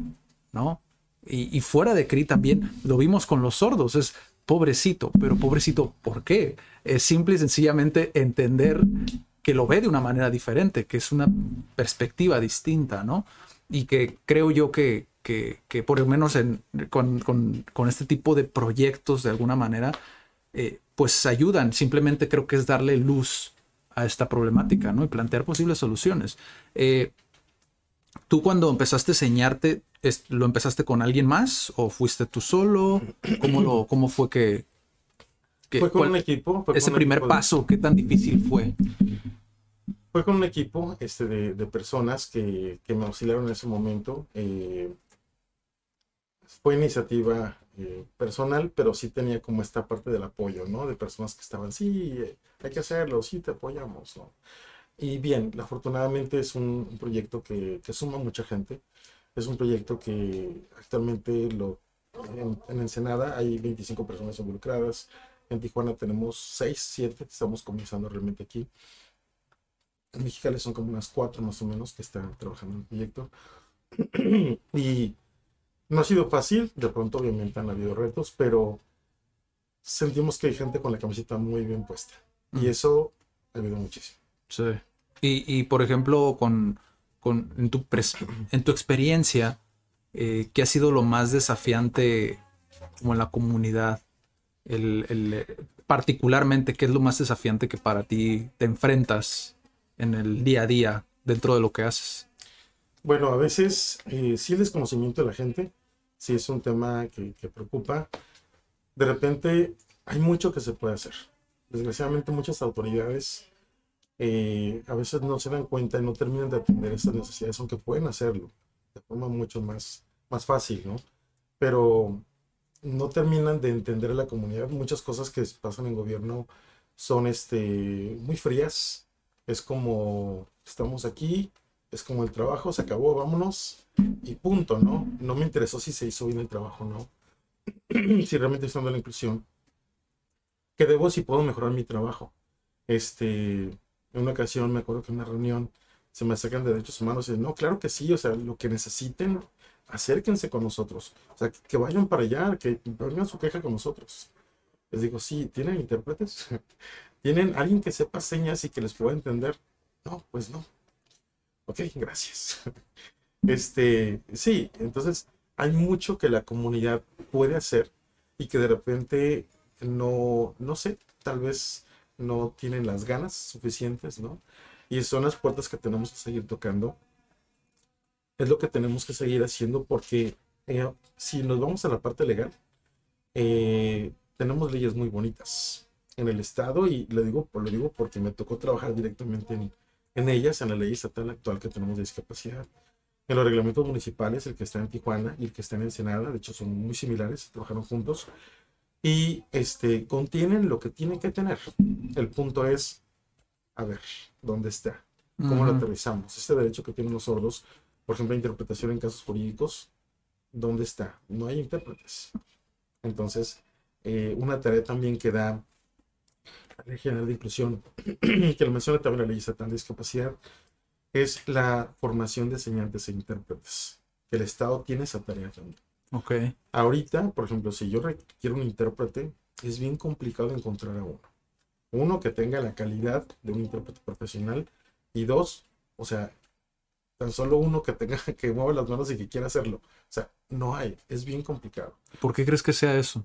¿no? Y, y, fuera de CRIT también lo vimos con los sordos, es pobrecito, pero pobrecito, ¿por qué? Es simple y sencillamente entender que lo ve de una manera diferente, que es una perspectiva distinta, ¿no? Y que creo yo que, que, por lo menos con, este tipo de proyectos, de alguna manera, eh, pues ayudan. Simplemente creo que es darle luz a esta problemática, ¿no? Y plantear posibles soluciones. Eh, ¿Tú cuando empezaste a enseñarte, lo empezaste con alguien más o fuiste tú solo? ¿Cómo, lo, cómo fue que... fue con un equipo. ese primer paso, ¿qué tan difícil fue? Fue con un equipo este, de, personas que, me auxiliaron en ese momento. Eh, fue iniciativa eh, personal, pero sí tenía como esta parte del apoyo, ¿no? De personas que estaban, sí, hay que hacerlo, sí, te apoyamos, ¿no? Y bien, afortunadamente es un, proyecto que, que, suma mucha gente. Es un proyecto que actualmente lo, en, en, Ensenada hay 25 personas involucradas. En Tijuana tenemos 6, 7, estamos comenzando realmente aquí. En Mexicali son como unas 4 más o menos que están trabajando en el proyecto. (clears throat) y no ha sido fácil, de pronto obviamente han habido retos, pero sentimos que hay gente con la camiseta muy bien puesta. Y mm. eso ha habido muchísimo. Sí. Y, por ejemplo, con, en, tu en tu experiencia, eh, ¿qué ha sido lo más desafiante como en la comunidad? El, particularmente, ¿qué es lo más desafiante que para ti te enfrentas en el día a día dentro de lo que haces? Bueno, a veces eh, sí el desconocimiento de la gente, sí es un tema que, preocupa. De repente hay mucho que se puede hacer. Desgraciadamente muchas autoridades eh, a veces no se dan cuenta y no terminan de atender esas necesidades, aunque pueden hacerlo de forma mucho más, más fácil, ¿no? Pero no terminan de entender la comunidad. Muchas cosas que pasan en gobierno son este, muy frías. Es como, estamos aquí, es como el trabajo, se acabó, vámonos y punto, ¿no? No me interesó si se hizo bien el trabajo, ¿no? (clears throat) si realmente estoy la inclusión. ¿Qué debo si puedo mejorar mi trabajo? Este, en una ocasión me acuerdo que en una reunión se me acercan de derechos humanos y no, claro que sí, o sea, lo que necesiten, acérquense con nosotros. O sea, que vayan para allá, que vengan su queja con nosotros. Les digo, sí, ¿tienen intérpretes? (laughs) ¿Tienen alguien que sepa señas y que les pueda entender? No, pues no. Ok, gracias. (laughs) Este, sí, entonces hay mucho que la comunidad puede hacer y que de repente no, no sé, tal vez no tienen las ganas suficientes, ¿no? Y son las puertas que tenemos que seguir tocando. Es lo que tenemos que seguir haciendo porque eh, si nos vamos a la parte legal, eh, tenemos leyes muy bonitas en el Estado y le digo, lo digo porque me tocó trabajar directamente en, en ellas, en la ley estatal actual que tenemos de discapacidad. En los reglamentos municipales, el que está en Tijuana y el que está en Ensenada, de hecho son muy similares, trabajaron juntos, y este, contienen lo que tienen que tener. El punto es, a ver, ¿dónde está? ¿Cómo lo aterrizamos? Este derecho que tienen los sordos, por ejemplo, interpretación en casos jurídicos, ¿dónde está? No hay intérpretes. Entonces, eh, una tarea también que da la Ley General de Inclusión, (clears throat) que lo menciona también la Ley Estatal de Discapacidad, es la formación de enseñantes e intérpretes. El Estado tiene esa tarea también. Ok. Ahorita, por ejemplo, si yo requiero un intérprete, es bien complicado encontrar a uno. Uno que tenga la calidad de un intérprete profesional y dos, o sea, tan solo uno que tenga (laughs) que mueva las manos y que quiera hacerlo. O sea, no hay, es bien complicado. ¿Por qué crees que sea eso?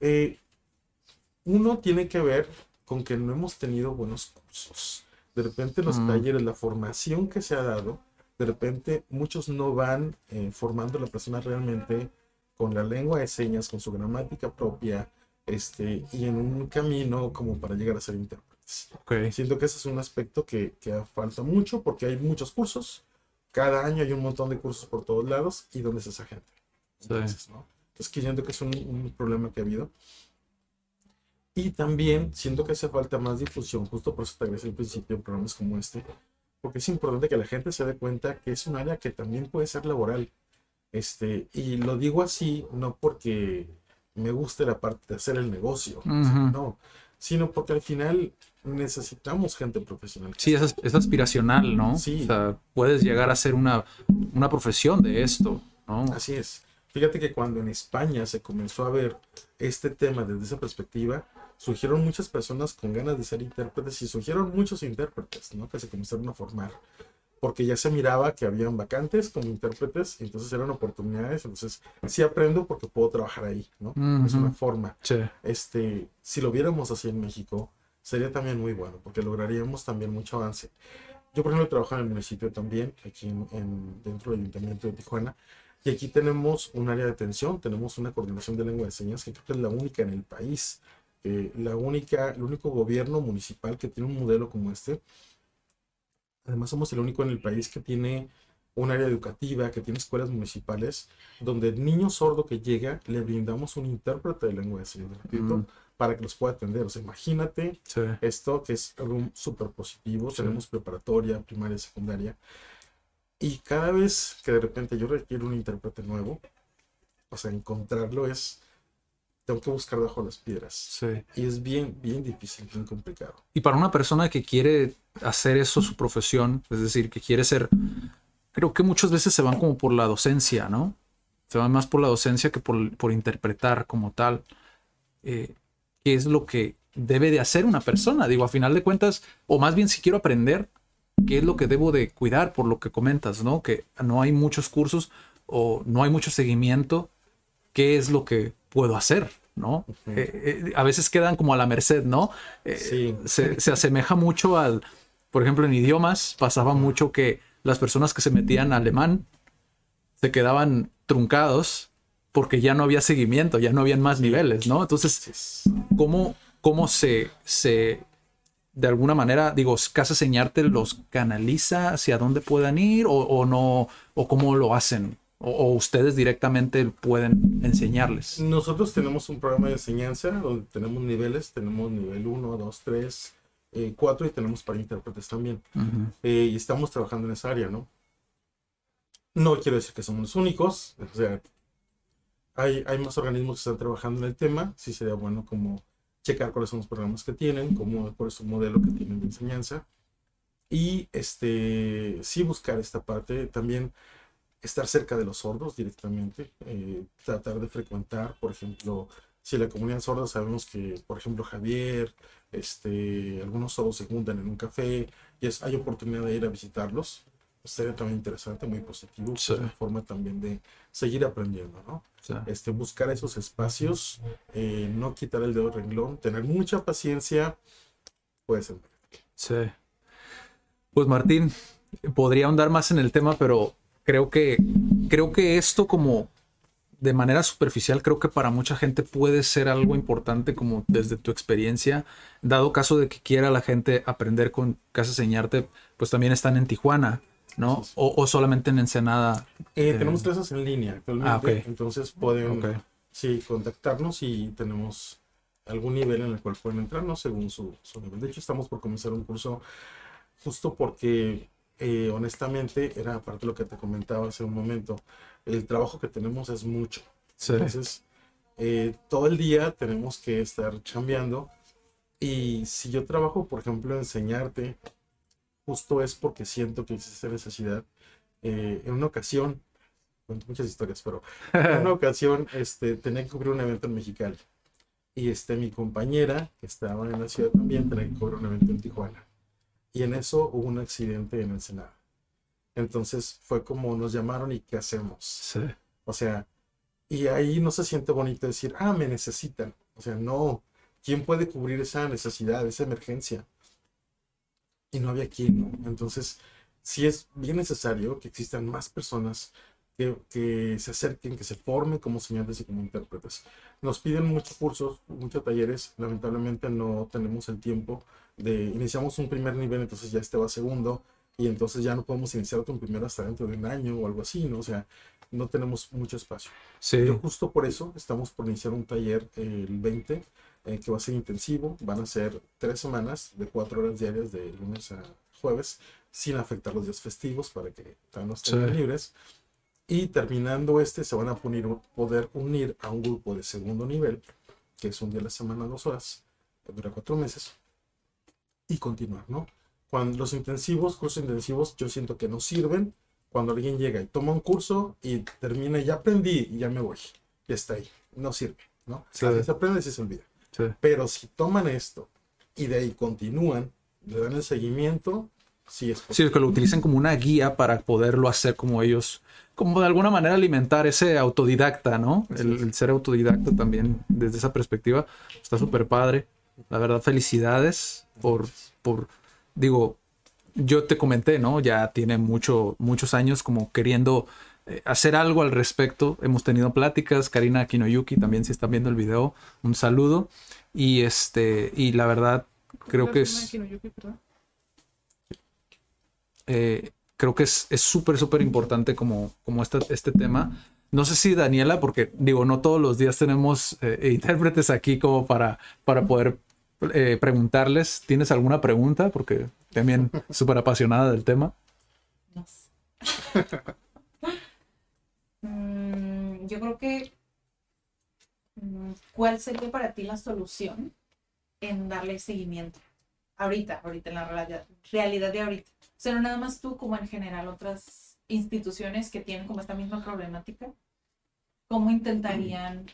Eh, uno tiene que ver con que no hemos tenido buenos cursos. De repente los talleres, la formación que se ha dado, de repente muchos no van eh, formando a la persona realmente con la lengua de señas, con su gramática propia, este, y en un camino como para llegar a ser intérpretes. Siento que ese es un aspecto que, que falta mucho porque hay muchos cursos. Cada año hay un montón de cursos por todos lados y dónde es esa gente. Entonces, ¿no? Entonces, que siento que es un, un problema que ha habido. Y también siento que hace falta más difusión, justo por eso te agradezco al principio programas como este, porque es importante que la gente se dé cuenta que es un área que también puede ser laboral. Este, y lo digo así, no porque me guste la parte de hacer el negocio, no, sino porque al final necesitamos gente profesional. Sí, es, es aspiracional, ¿no? Sí. O sea, puedes llegar a ser una, una profesión de esto, ¿no? Así es. Fíjate que cuando en España se comenzó a ver este tema desde esa perspectiva, surgieron muchas personas con ganas de ser intérpretes y surgieron muchos intérpretes, ¿no? Que se comenzaron a formar, porque ya se miraba que habían vacantes como intérpretes, entonces eran oportunidades, entonces sí aprendo porque puedo trabajar ahí, ¿no? Es una forma. Este, si lo viéramos así en México, sería también muy bueno, porque lograríamos también mucho avance. yo, por ejemplo, trabajo en el municipio también, aquí en, dentro del Ayuntamiento de Tijuana, y aquí tenemos un área de atención, tenemos una coordinación de lengua de señas que creo que es la única en el país, la única, el único gobierno municipal que tiene un modelo como este. Además, somos el único en el país que tiene un área educativa, que tiene escuelas municipales, donde el niño sordo que llega le brindamos un intérprete de lengua de señas mm. para que los pueda atender. O sea, imagínate esto que es algo súper positivo. Tenemos preparatoria, primaria, secundaria. Y cada vez que de repente yo requiero un intérprete nuevo, o sea, encontrarlo es tengo que buscar bajo las piedras. Sí. Y es bien, bien difícil, bien complicado. Y para una persona que quiere hacer eso su profesión, es decir, que quiere ser, creo que muchas veces se van como por la docencia, ¿no? Se van más por la docencia que por, por interpretar como tal. Eh, ¿Qué es lo que debe de hacer una persona? Digo, a final de cuentas, o más bien si quiero aprender, ¿qué es lo que debo de cuidar por lo que comentas, ¿no? Que no hay muchos cursos o no hay mucho seguimiento. ¿Qué es lo que puedo hacer? ¿No? Eh, eh, a veces quedan como a la merced, ¿no? Eh, se, asemeja mucho al, por ejemplo, en idiomas pasaba mucho que las personas que se metían a alemán se quedaban truncados porque ya no había seguimiento, ya no habían más niveles, ¿no? Entonces, ¿cómo, cómo se, se, de alguna manera, digo, Casa Señarte los canaliza hacia dónde puedan ir o, o no, o cómo lo hacen? O, ustedes directamente pueden enseñarles? Nosotros tenemos un programa de enseñanza donde tenemos niveles, tenemos nivel 1, 2, 3, 4 y tenemos para intérpretes también. Eh, y estamos trabajando en esa área, ¿no? No quiero decir que somos los únicos, o sea, hay, hay más organismos que están trabajando en el tema, sí sería bueno como checar cuáles son los programas que tienen, cómo, cuál es su modelo que tienen de enseñanza y este, sí buscar esta parte también estar cerca de los sordos directamente, eh, tratar de frecuentar, por ejemplo, si la comunidad sorda sabemos que, por ejemplo, Javier, este, algunos sordos se juntan en un café y es, hay oportunidad de ir a visitarlos, sería también interesante, muy positivo, es una forma también de seguir aprendiendo, ¿no? Este, buscar esos espacios, eh, no quitar el dedo renglón, tener mucha paciencia, puede ser. Sí. Pues Martín, podría ahondar más en el tema, pero creo que, creo que esto como de manera superficial, creo que para mucha gente puede ser algo importante como desde tu experiencia, dado caso de que quiera la gente aprender con Casa Señarte, pues también están en Tijuana, ¿no? O, solamente en Ensenada. Eh, tenemos clases en línea actualmente, ah, entonces pueden sí, contactarnos y tenemos algún nivel en el cual pueden entrarnos según su, su nivel. De hecho, estamos por comenzar un curso justo porque eh, honestamente, era aparte de lo que te comentaba hace un momento, el trabajo que tenemos es mucho. Entonces, eh, todo el día tenemos que estar chambeando. Y si yo trabajo, por ejemplo, enseñarte, justo es porque siento que existe necesidad. Eh, en una ocasión, cuento muchas historias, pero en una (laughs) ocasión este, tenía que cubrir un evento en Mexicali. Y este, mi compañera, que estaba en la ciudad también, tenía que cubrir un evento en Tijuana. Y en eso hubo un accidente en el Senado. Entonces fue como nos llamaron y ¿qué hacemos? Sí. O sea, y ahí no se siente bonito decir, ah, me necesitan. O sea, no. ¿Quién puede cubrir esa necesidad, esa emergencia? Y no había quien, ¿no? Entonces, sí es bien necesario que existan más personas que, que, se acerquen, que se formen como señales y como intérpretes. Nos piden muchos cursos, muchos talleres. Lamentablemente no tenemos el tiempo de iniciamos un primer nivel, entonces ya este va segundo, y entonces ya no podemos iniciar otro primero hasta dentro de un año o algo así, ¿no? O sea, no tenemos mucho espacio. Sí. Pero justo por eso estamos por iniciar un taller el 20, eh, que va a ser intensivo, van a ser tres semanas de cuatro horas diarias de lunes a jueves, sin afectar los días festivos para que no estén libres. Y terminando este, se van a poner, poder unir a un grupo de segundo nivel, que es un día a la semana, dos horas, que dura cuatro meses y continuar, ¿no? Cuando los intensivos, cursos intensivos, yo siento que no sirven cuando alguien llega y toma un curso y termina, ya aprendí y ya me voy, ya está ahí, no sirve, ¿no? se aprende y se olvida. Pero si toman esto y de ahí continúan, le dan el seguimiento, sí es. Sí, que lo utilicen como una guía para poderlo hacer como ellos, como de alguna manera alimentar ese autodidacta, ¿no? El, el, ser autodidacta también desde esa perspectiva está súper padre. La verdad, felicidades por, por, digo, yo te comenté, ¿no? Ya tiene mucho, muchos años como queriendo eh, hacer algo al respecto. Hemos tenido pláticas, Karina Kinoyuki también si están viendo el video, un saludo. Y este, y la verdad, creo que es... Eh, creo que es súper, súper importante como, como este, este tema. No sé si Daniela, porque digo, no todos los días tenemos eh, (laughs) intérpretes aquí como para, para poder eh, preguntarles. ¿Tienes alguna pregunta? Porque también (laughs) súper apasionada del tema. No (laughs) mm, yo creo que mm, ¿cuál sería para ti la solución en darle seguimiento? Ahorita, ahorita en la realidad de ahorita. O sea, no nada más tú, como en general otras instituciones que tienen como esta misma problemática, ¿cómo intentarían,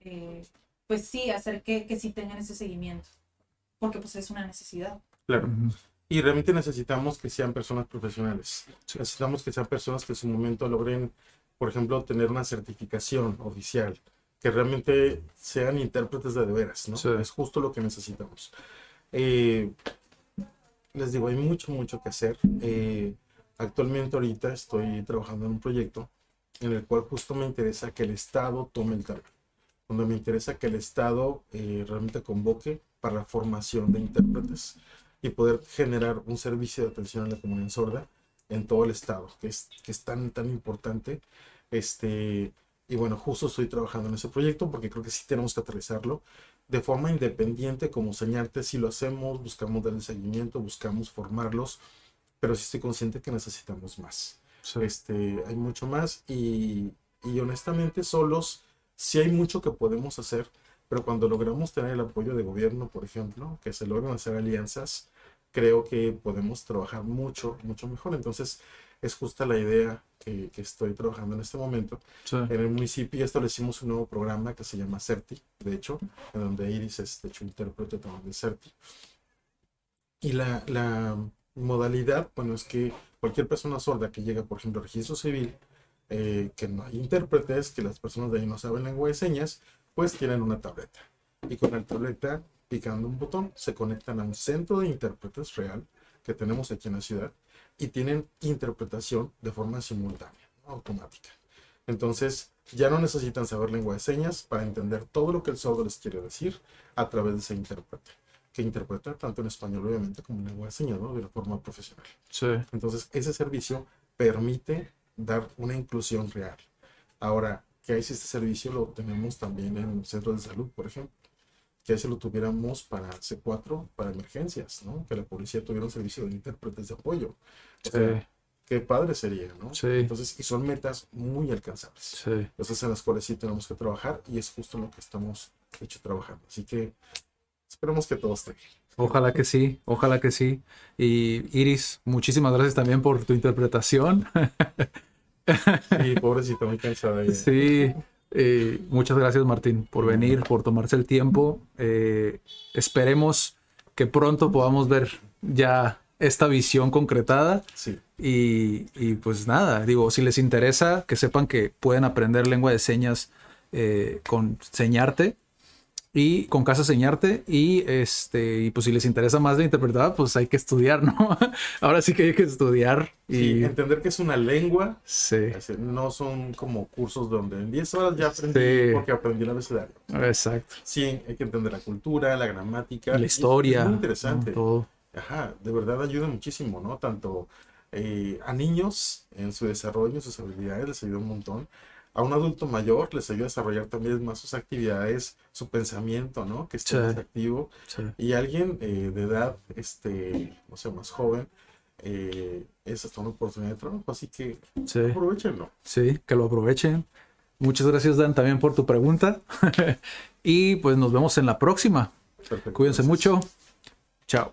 eh, pues sí, hacer que, que sí tengan ese seguimiento? Porque pues es una necesidad. Claro. Y realmente necesitamos que sean personas profesionales. Necesitamos que sean personas que en su momento logren, por ejemplo, tener una certificación oficial, que realmente sean intérpretes de de veras, ¿no? Es justo lo que necesitamos. Eh, les digo, hay mucho, mucho que hacer. Eh, actualmente ahorita estoy trabajando en un proyecto en el cual justo me interesa que el Estado tome el cargo, donde me interesa que el Estado eh, realmente convoque para la formación de intérpretes y poder generar un servicio de atención a la comunidad sorda en todo el Estado, que es, que es tan, tan importante. Este, y bueno, justo estoy trabajando en ese proyecto porque creo que sí tenemos que aterrizarlo de forma independiente como señarte si lo hacemos, buscamos darle seguimiento, buscamos formarlos, pero sí estoy consciente que necesitamos más. Este, hay mucho más y, y honestamente solos sí hay mucho que podemos hacer, pero cuando logramos tener el apoyo de gobierno, por ejemplo, que se logran hacer alianzas, creo que podemos trabajar mucho, mucho mejor. Entonces, es justa la idea que, estoy trabajando en este momento. En el municipio establecimos un nuevo programa que se llama CERTI, de hecho, en donde Iris es, de hecho, intérprete también de CERTI. Y la, la, modalidad, bueno, es que cualquier persona sorda que llega, por ejemplo, al registro civil, eh, que no hay intérpretes, que las personas de ahí no saben lengua de señas, pues tienen una tableta. Y con la tableta, picando un botón, se conectan a un centro de intérpretes real que tenemos aquí en la ciudad y tienen interpretación de forma simultánea, automática. Entonces, ya no necesitan saber lengua de señas para entender todo lo que el sordo les quiere decir a través de ese intérprete, que interpreta tanto en español, obviamente, como en lengua de señas, ¿no? de la forma profesional. Sí. Entonces, ese servicio permite dar una inclusión real. Ahora, que hay este servicio lo tenemos también en centros de salud, por ejemplo que ese lo tuviéramos para C4, para emergencias, ¿no? Que la policía tuviera un servicio de intérpretes de apoyo. sí. qué padre sería, ¿no? Sí. Entonces, y son metas muy alcanzables. Sí. Entonces, en las cuales sí tenemos que trabajar y es justo lo que estamos hecho trabajando. Así que esperemos que todo esté bien. Ojalá que sí, ojalá que sí. Y Iris, muchísimas gracias también por tu interpretación. Sí, pobrecito, muy cansada. Sí, eh, muchas gracias Martín por venir, por tomarse el tiempo. Eh, esperemos que pronto podamos ver ya esta visión concretada. Sí. Y, y, pues nada, digo, si les interesa, que sepan que pueden aprender lengua de señas eh, con Señarte y con Casa Señarte y este y pues si les interesa más la interpretada pues hay que estudiar no (laughs) ahora sí que hay que estudiar y entender que es una lengua sí. no son como cursos donde en 10 horas ya aprendí porque aprendí el abecedario. Exacto. Sí hay que entender la cultura la gramática la historia es muy interesante. Todo. ajá de verdad ayuda muchísimo no tanto eh, a niños en su desarrollo sus habilidades les ayuda un montón a un adulto mayor les ayuda a desarrollar también más sus actividades, su pensamiento, ¿no? Que esté más activo. Y alguien eh, de edad, este, o sea, más joven, eh, es hasta una oportunidad de trabajo, así que aprovechenlo. Sí, que lo aprovechen. Muchas gracias, Dan, también por tu pregunta. (laughs) y pues nos vemos en la próxima. Cuídense mucho. Chao.